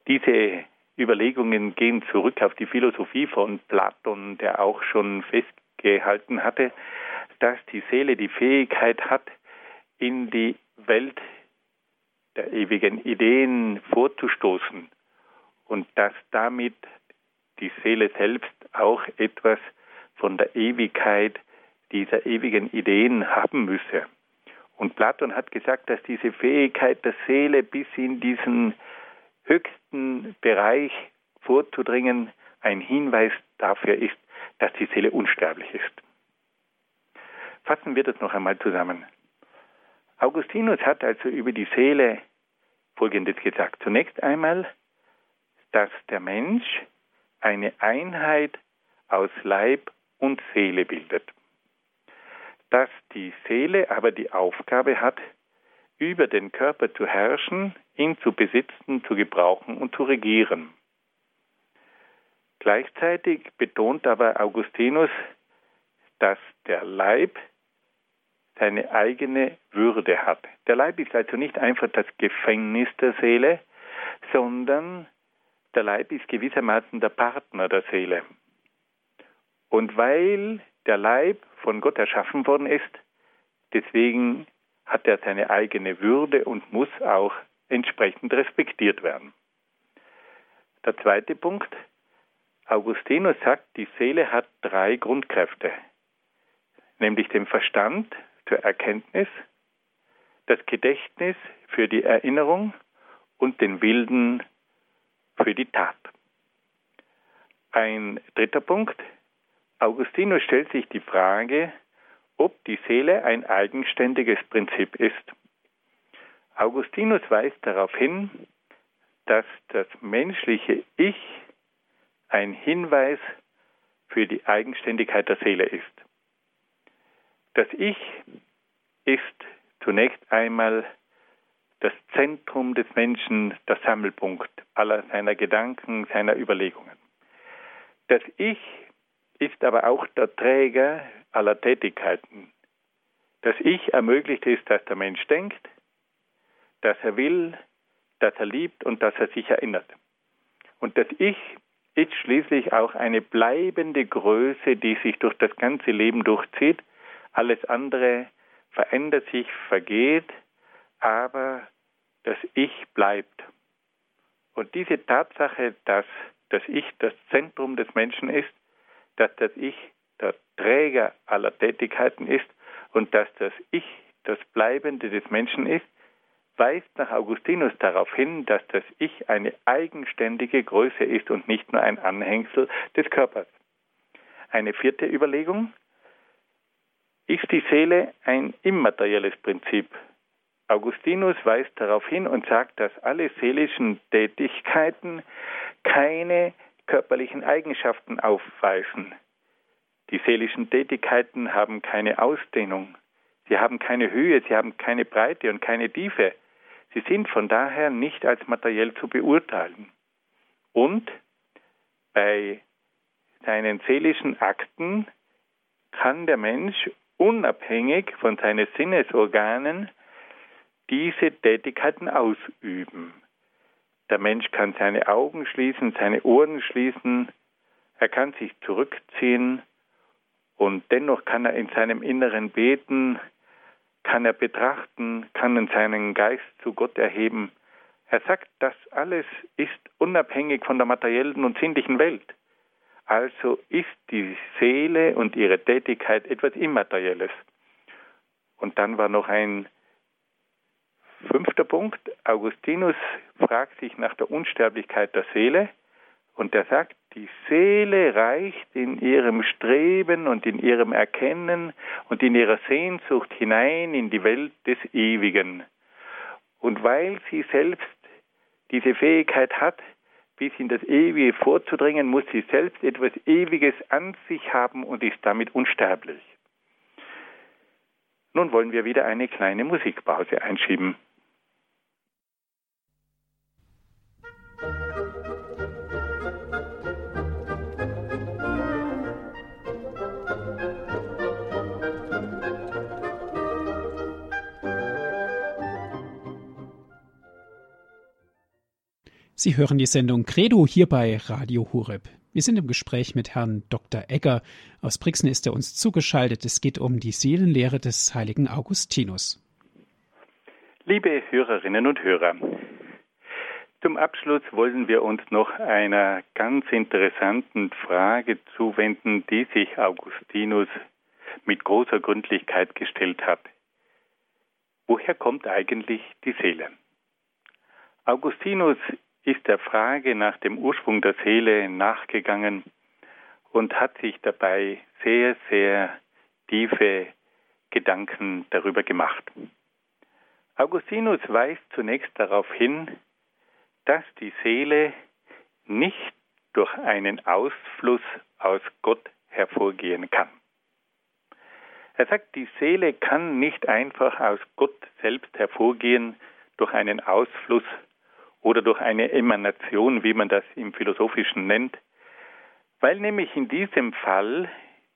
Diese Überlegungen gehen zurück auf die Philosophie von Platon, der auch schon festgehalten hatte, dass die Seele die Fähigkeit hat, in die Welt der ewigen Ideen vorzustoßen und dass damit die Seele selbst auch etwas von der Ewigkeit dieser ewigen Ideen haben müsse. Und Platon hat gesagt, dass diese Fähigkeit der Seele bis in diesen höchsten Bereich vorzudringen ein Hinweis dafür ist, dass die Seele unsterblich ist. Fassen wir das noch einmal zusammen. Augustinus hat also über die Seele Folgendes gesagt. Zunächst einmal, dass der Mensch eine Einheit aus Leib und Seele bildet. Dass die Seele aber die Aufgabe hat, über den Körper zu herrschen, ihn zu besitzen, zu gebrauchen und zu regieren. Gleichzeitig betont aber Augustinus, dass der Leib seine eigene Würde hat. Der Leib ist also nicht einfach das Gefängnis der Seele, sondern der Leib ist gewissermaßen der Partner der Seele. Und weil der Leib von Gott erschaffen worden ist, deswegen hat er seine eigene Würde und muss auch entsprechend respektiert werden. Der zweite Punkt, Augustinus sagt, die Seele hat drei Grundkräfte, nämlich den Verstand, zur Erkenntnis, das Gedächtnis für die Erinnerung und den Wilden für die Tat. Ein dritter Punkt. Augustinus stellt sich die Frage, ob die Seele ein eigenständiges Prinzip ist. Augustinus weist darauf hin, dass das menschliche Ich ein Hinweis für die Eigenständigkeit der Seele ist. Das Ich ist zunächst einmal das Zentrum des Menschen, der Sammelpunkt aller seiner Gedanken, seiner Überlegungen. Das Ich ist aber auch der Träger aller Tätigkeiten. Das Ich ermöglicht es, dass der Mensch denkt, dass er will, dass er liebt und dass er sich erinnert. Und das Ich ist schließlich auch eine bleibende Größe, die sich durch das ganze Leben durchzieht alles andere verändert sich, vergeht, aber das Ich bleibt. Und diese Tatsache, dass das Ich das Zentrum des Menschen ist, dass das Ich der Träger aller Tätigkeiten ist und dass das Ich das Bleibende des Menschen ist, weist nach Augustinus darauf hin, dass das Ich eine eigenständige Größe ist und nicht nur ein Anhängsel des Körpers. Eine vierte Überlegung, ist die Seele ein immaterielles Prinzip. Augustinus weist darauf hin und sagt, dass alle seelischen Tätigkeiten keine körperlichen Eigenschaften aufweisen. Die seelischen Tätigkeiten haben keine Ausdehnung, sie haben keine Höhe, sie haben keine Breite und keine Tiefe. Sie sind von daher nicht als materiell zu beurteilen. Und bei seinen seelischen Akten kann der Mensch unabhängig von seinen Sinnesorganen diese Tätigkeiten ausüben. Der Mensch kann seine Augen schließen, seine Ohren schließen, er kann sich zurückziehen und dennoch kann er in seinem Inneren beten, kann er betrachten, kann seinen Geist zu Gott erheben. Er sagt, das alles ist unabhängig von der materiellen und sinnlichen Welt. Also ist die Seele und ihre Tätigkeit etwas Immaterielles. Und dann war noch ein fünfter Punkt. Augustinus fragt sich nach der Unsterblichkeit der Seele und er sagt, die Seele reicht in ihrem Streben und in ihrem Erkennen und in ihrer Sehnsucht hinein in die Welt des Ewigen. Und weil sie selbst diese Fähigkeit hat, bis in das Ewige vorzudringen, muss sie selbst etwas Ewiges an sich haben und ist damit unsterblich. Nun wollen wir wieder eine kleine Musikpause einschieben.
Sie hören die Sendung Credo hier bei Radio Hureb. Wir sind im Gespräch mit Herrn Dr. Egger. Aus Brixen ist er uns zugeschaltet. Es geht um die Seelenlehre des heiligen Augustinus.
Liebe Hörerinnen und Hörer, zum Abschluss wollen wir uns noch einer ganz interessanten Frage zuwenden, die sich Augustinus mit großer Gründlichkeit gestellt hat. Woher kommt eigentlich die Seele? Augustinus ist der Frage nach dem Ursprung der Seele nachgegangen und hat sich dabei sehr, sehr tiefe Gedanken darüber gemacht. Augustinus weist zunächst darauf hin, dass die Seele nicht durch einen Ausfluss aus Gott hervorgehen kann. Er sagt, die Seele kann nicht einfach aus Gott selbst hervorgehen durch einen Ausfluss oder durch eine Emanation, wie man das im Philosophischen nennt, weil nämlich in diesem Fall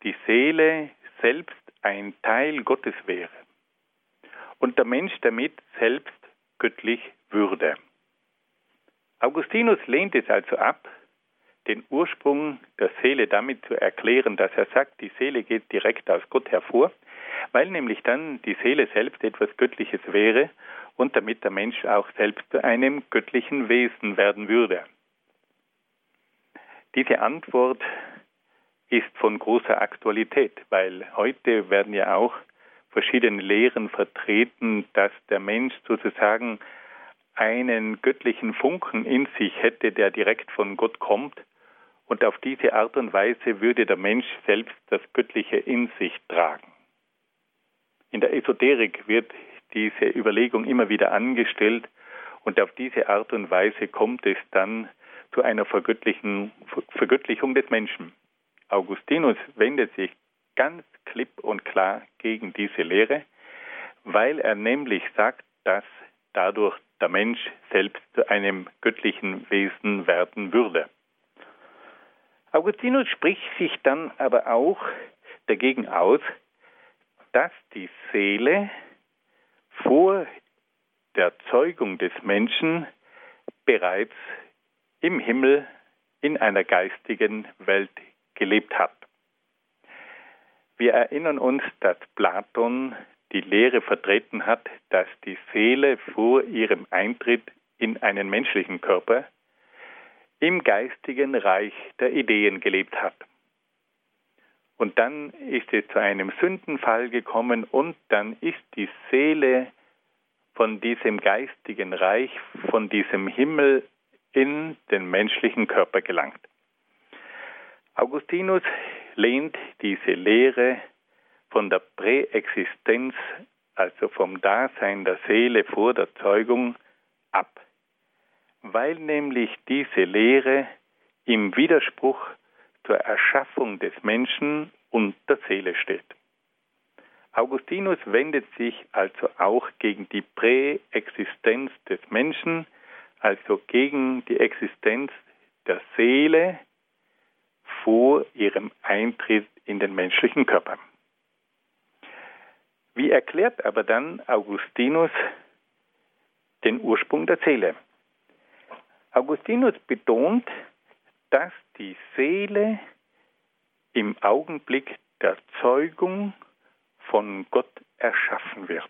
die Seele selbst ein Teil Gottes wäre und der Mensch damit selbst göttlich würde. Augustinus lehnt es also ab, den Ursprung der Seele damit zu erklären, dass er sagt, die Seele geht direkt aus Gott hervor, weil nämlich dann die Seele selbst etwas Göttliches wäre und damit der Mensch auch selbst zu einem göttlichen Wesen werden würde. Diese Antwort ist von großer Aktualität, weil heute werden ja auch verschiedene Lehren vertreten, dass der Mensch sozusagen einen göttlichen Funken in sich hätte, der direkt von Gott kommt. Und auf diese Art und Weise würde der Mensch selbst das Göttliche in sich tragen. In der Esoterik wird diese Überlegung immer wieder angestellt und auf diese Art und Weise kommt es dann zu einer Vergöttlichung des Menschen. Augustinus wendet sich ganz klipp und klar gegen diese Lehre, weil er nämlich sagt, dass dadurch der Mensch selbst zu einem göttlichen Wesen werden würde. Augustinus spricht sich dann aber auch dagegen aus, dass die Seele vor der Zeugung des Menschen bereits im Himmel in einer geistigen Welt gelebt hat. Wir erinnern uns, dass Platon die Lehre vertreten hat, dass die Seele vor ihrem Eintritt in einen menschlichen Körper im geistigen Reich der Ideen gelebt hat. Und dann ist es zu einem Sündenfall gekommen und dann ist die Seele von diesem geistigen Reich, von diesem Himmel in den menschlichen Körper gelangt. Augustinus lehnt diese Lehre von der Präexistenz, also vom Dasein der Seele vor der Zeugung, ab, weil nämlich diese Lehre im Widerspruch zur Erschaffung des Menschen und der Seele steht. Augustinus wendet sich also auch gegen die Präexistenz des Menschen, also gegen die Existenz der Seele vor ihrem Eintritt in den menschlichen Körper. Wie erklärt aber dann Augustinus den Ursprung der Seele? Augustinus betont, dass die Seele im Augenblick der Zeugung von Gott erschaffen wird.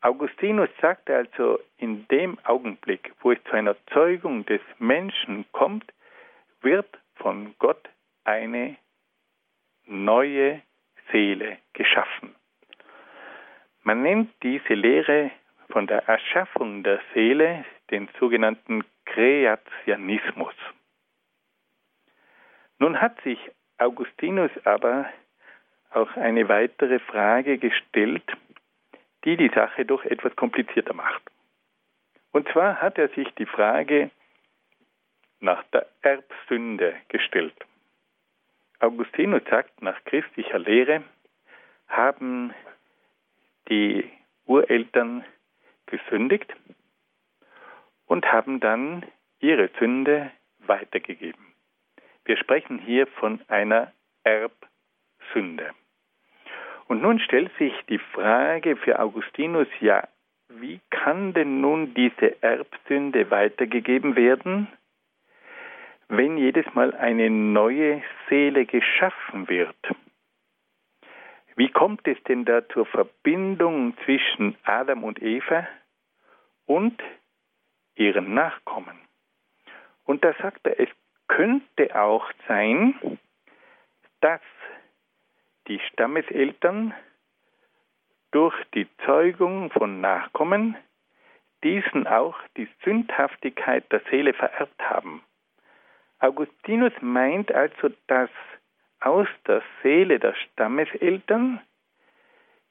Augustinus sagte also, in dem Augenblick, wo es zu einer Zeugung des Menschen kommt, wird von Gott eine neue Seele geschaffen. Man nennt diese Lehre von der Erschaffung der Seele den sogenannten Kreationismus. Nun hat sich Augustinus aber auch eine weitere Frage gestellt, die die Sache doch etwas komplizierter macht. Und zwar hat er sich die Frage nach der Erbsünde gestellt. Augustinus sagt, nach christlicher Lehre haben die Ureltern gesündigt und haben dann ihre Sünde weitergegeben. Wir sprechen hier von einer Erbsünde. Und nun stellt sich die Frage für Augustinus, ja, wie kann denn nun diese Erbsünde weitergegeben werden, wenn jedes Mal eine neue Seele geschaffen wird? Wie kommt es denn da zur Verbindung zwischen Adam und Eva und ihren Nachkommen? Und da sagt er, es könnte auch sein, dass die Stammeseltern durch die Zeugung von Nachkommen diesen auch die Sündhaftigkeit der Seele vererbt haben. Augustinus meint also, dass aus der Seele der Stammeseltern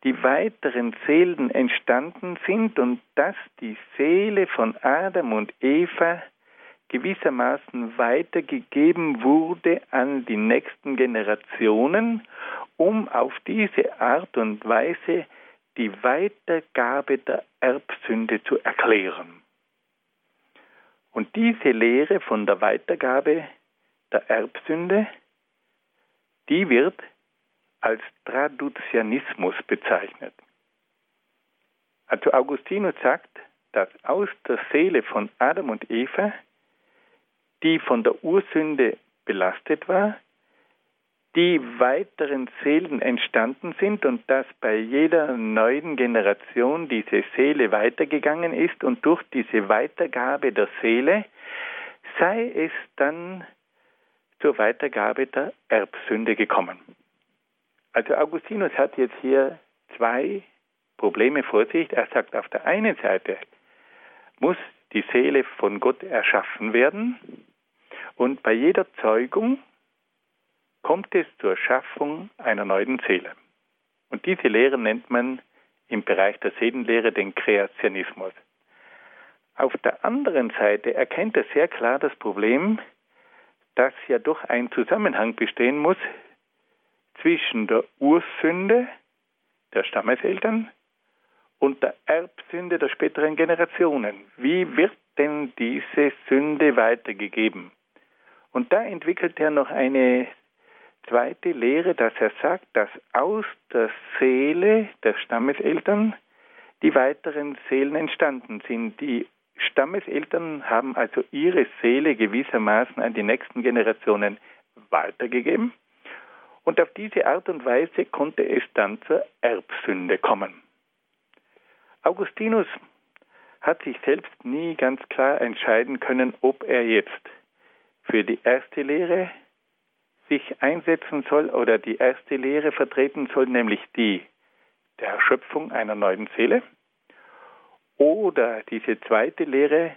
die weiteren Seelen entstanden sind und dass die Seele von Adam und Eva gewissermaßen weitergegeben wurde an die nächsten Generationen, um auf diese Art und Weise die Weitergabe der Erbsünde zu erklären. Und diese Lehre von der Weitergabe der Erbsünde, die wird als Traduzianismus bezeichnet. Also Augustinus sagt, dass aus der Seele von Adam und Eva, die von der Ursünde belastet war, die weiteren Seelen entstanden sind und dass bei jeder neuen Generation diese Seele weitergegangen ist und durch diese Weitergabe der Seele sei es dann zur Weitergabe der Erbsünde gekommen. Also Augustinus hat jetzt hier zwei Probleme vor sich. Er sagt, auf der einen Seite muss die Seele von Gott erschaffen werden und bei jeder Zeugung kommt es zur Schaffung einer neuen Seele. Und diese Lehre nennt man im Bereich der Seelenlehre den Kreationismus. Auf der anderen Seite erkennt er sehr klar das Problem, dass ja doch ein Zusammenhang bestehen muss zwischen der Ursünde der Stammeseltern und der Erbsünde der späteren Generationen. Wie wird denn diese Sünde weitergegeben? Und da entwickelt er noch eine zweite Lehre, dass er sagt, dass aus der Seele der Stammeseltern die weiteren Seelen entstanden sind. Die Stammeseltern haben also ihre Seele gewissermaßen an die nächsten Generationen weitergegeben. Und auf diese Art und Weise konnte es dann zur Erbsünde kommen. Augustinus hat sich selbst nie ganz klar entscheiden können, ob er jetzt für die erste Lehre sich einsetzen soll oder die erste Lehre vertreten soll, nämlich die der Erschöpfung einer neuen Seele, oder diese zweite Lehre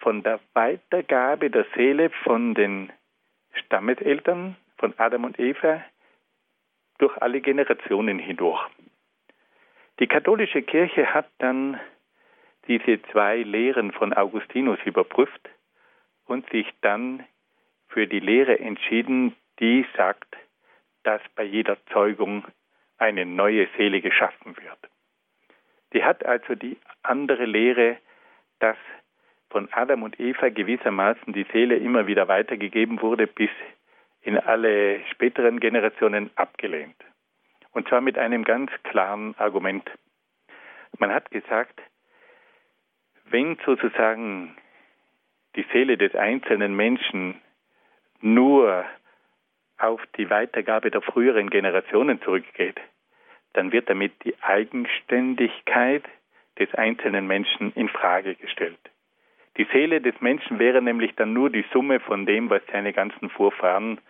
von der Weitergabe der Seele von den Stammeseltern, von Adam und Eva, durch alle Generationen hindurch. Die katholische Kirche hat dann diese zwei Lehren von Augustinus überprüft und sich dann für die Lehre entschieden, die sagt, dass bei jeder Zeugung eine neue Seele geschaffen wird. Die hat also die andere Lehre, dass von Adam und Eva gewissermaßen die Seele immer wieder weitergegeben wurde, bis in alle späteren Generationen abgelehnt. Und zwar mit einem ganz klaren Argument. Man hat gesagt, wenn sozusagen die Seele des einzelnen Menschen nur auf die Weitergabe der früheren Generationen zurückgeht, dann wird damit die Eigenständigkeit des einzelnen Menschen in Frage gestellt. Die Seele des Menschen wäre nämlich dann nur die Summe von dem, was seine ganzen Vorfahren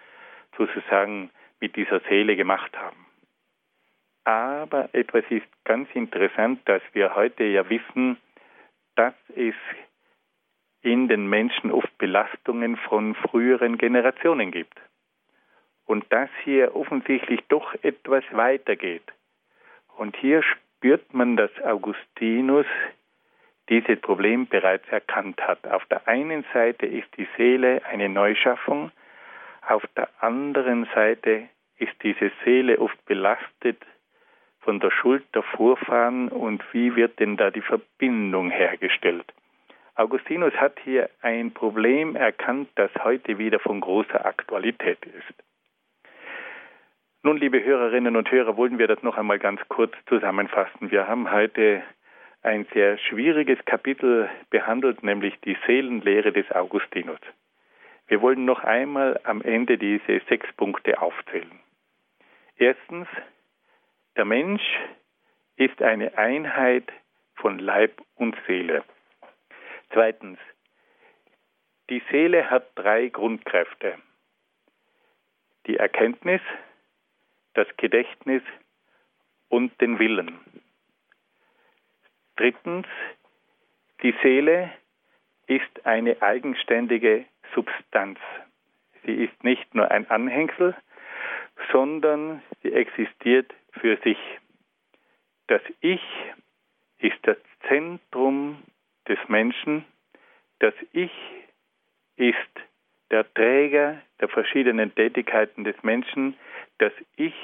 sozusagen mit dieser Seele gemacht haben. Aber etwas ist ganz interessant, dass wir heute ja wissen, dass es in den Menschen oft Belastungen von früheren Generationen gibt und dass hier offensichtlich doch etwas weitergeht. Und hier spürt man, dass Augustinus dieses Problem bereits erkannt hat. Auf der einen Seite ist die Seele eine Neuschaffung, auf der anderen Seite ist diese Seele oft belastet von der Schuld der Vorfahren und wie wird denn da die Verbindung hergestellt? Augustinus hat hier ein Problem erkannt, das heute wieder von großer Aktualität ist. Nun, liebe Hörerinnen und Hörer, wollen wir das noch einmal ganz kurz zusammenfassen. Wir haben heute ein sehr schwieriges Kapitel behandelt, nämlich die Seelenlehre des Augustinus. Wir wollen noch einmal am Ende diese sechs Punkte aufzählen. Erstens, der Mensch ist eine Einheit von Leib und Seele. Zweitens, die Seele hat drei Grundkräfte. Die Erkenntnis, das Gedächtnis und den Willen. Drittens, die Seele ist eine eigenständige Substanz. Sie ist nicht nur ein Anhängsel, sondern sie existiert für sich. Das Ich ist das Zentrum des Menschen. Das Ich ist der Träger der verschiedenen Tätigkeiten des Menschen. Das Ich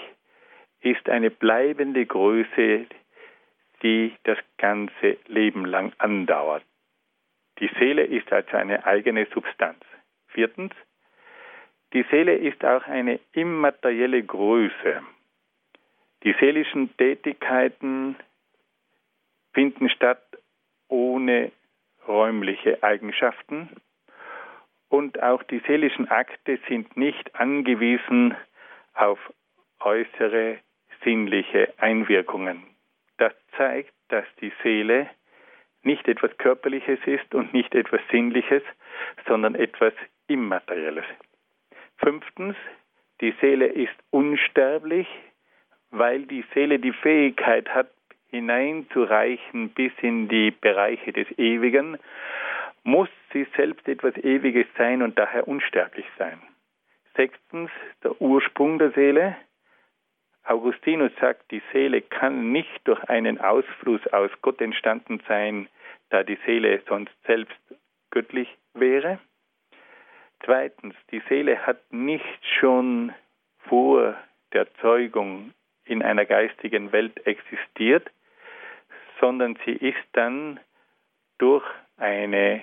ist eine bleibende Größe, die das ganze Leben lang andauert. Die Seele ist also eine eigene Substanz. Viertens, die Seele ist auch eine immaterielle Größe. Die seelischen Tätigkeiten finden statt ohne räumliche Eigenschaften und auch die seelischen Akte sind nicht angewiesen auf äußere sinnliche Einwirkungen. Das zeigt, dass die Seele nicht etwas Körperliches ist und nicht etwas Sinnliches, sondern etwas Immaterielles. Fünftens, die Seele ist unsterblich, weil die Seele die Fähigkeit hat, hineinzureichen bis in die Bereiche des Ewigen, muss sie selbst etwas Ewiges sein und daher unsterblich sein. Sechstens, der Ursprung der Seele. Augustinus sagt, die Seele kann nicht durch einen Ausfluss aus Gott entstanden sein, da die Seele sonst selbst göttlich wäre. Zweitens, die Seele hat nicht schon vor der Zeugung in einer geistigen Welt existiert, sondern sie ist dann durch eine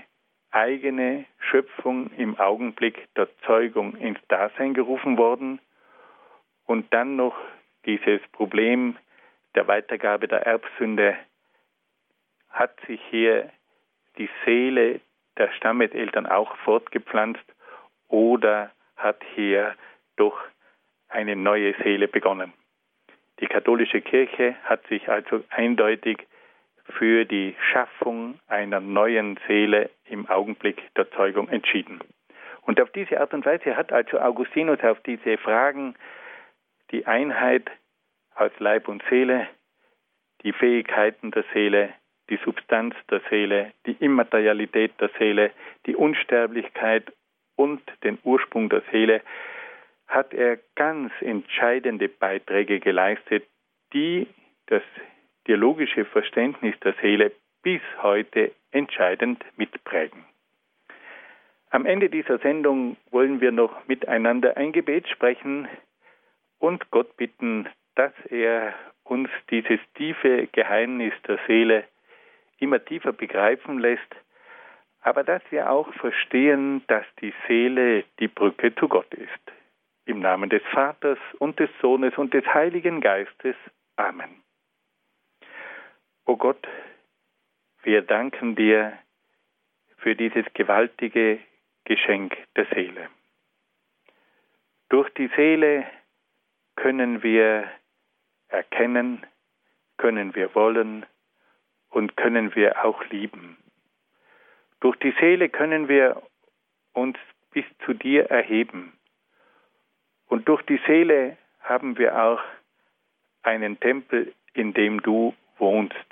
eigene Schöpfung im Augenblick der Zeugung ins Dasein gerufen worden und dann noch dieses Problem der Weitergabe der Erbsünde hat sich hier die Seele der Stammeseltern auch fortgepflanzt oder hat hier doch eine neue Seele begonnen. Die katholische Kirche hat sich also eindeutig für die Schaffung einer neuen Seele im Augenblick der Zeugung entschieden. Und auf diese Art und Weise hat also Augustinus auf diese Fragen die Einheit aus Leib und Seele, die Fähigkeiten der Seele, die Substanz der Seele, die Immaterialität der Seele, die Unsterblichkeit und den Ursprung der Seele, hat er ganz entscheidende Beiträge geleistet, die das theologische Verständnis der Seele bis heute entscheidend mitprägen. Am Ende dieser Sendung wollen wir noch miteinander ein Gebet sprechen und Gott bitten, dass er uns dieses tiefe Geheimnis der Seele immer tiefer begreifen lässt, aber dass wir auch verstehen, dass die Seele die Brücke zu Gott ist. Im Namen des Vaters und des Sohnes und des Heiligen Geistes. Amen. O Gott, wir danken dir für dieses gewaltige Geschenk der Seele. Durch die Seele können wir erkennen, können wir wollen und können wir auch lieben. Durch die Seele können wir uns bis zu dir erheben. Und durch die Seele haben wir auch einen Tempel, in dem du wohnst.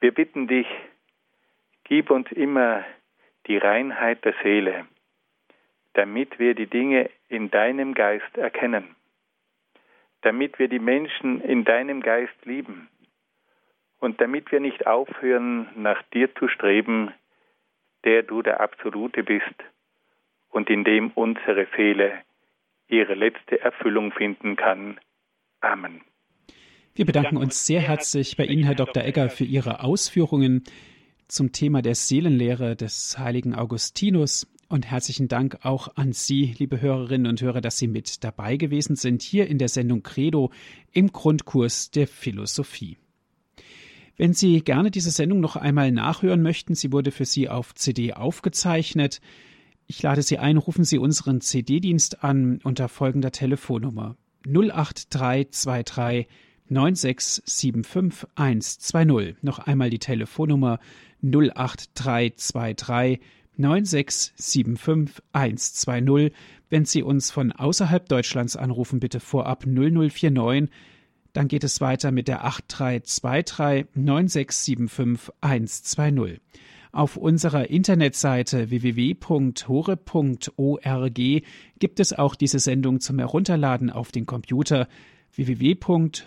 Wir bitten dich, gib uns immer die Reinheit der Seele, damit wir die Dinge in deinem Geist erkennen, damit wir die Menschen in deinem Geist lieben und damit wir nicht aufhören, nach dir zu streben, der du der Absolute bist und in dem unsere Seele ihre letzte Erfüllung finden kann. Amen.
Wir bedanken uns sehr herzlich bei Ihnen, Herr Dr. Egger, für Ihre Ausführungen zum Thema der Seelenlehre des heiligen Augustinus. Und herzlichen Dank auch an Sie, liebe Hörerinnen und Hörer, dass Sie mit dabei gewesen sind hier in der Sendung Credo im Grundkurs der Philosophie. Wenn Sie gerne diese Sendung noch einmal nachhören möchten, sie wurde für Sie auf CD aufgezeichnet. Ich lade Sie ein, rufen Sie unseren CD-Dienst an unter folgender Telefonnummer 08323 9675120. Noch einmal die Telefonnummer 08323 9675120. Wenn Sie uns von außerhalb Deutschlands anrufen, bitte vorab 0049. Dann geht es weiter mit der 8323 9675120. Auf unserer Internetseite www.hore.org gibt es auch diese Sendung zum Herunterladen auf den Computer www.hore.org.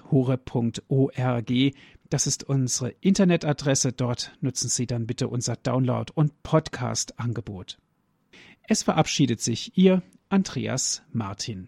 Das ist unsere Internetadresse. Dort nutzen Sie dann bitte unser Download- und Podcast-Angebot. Es verabschiedet sich Ihr Andreas Martin.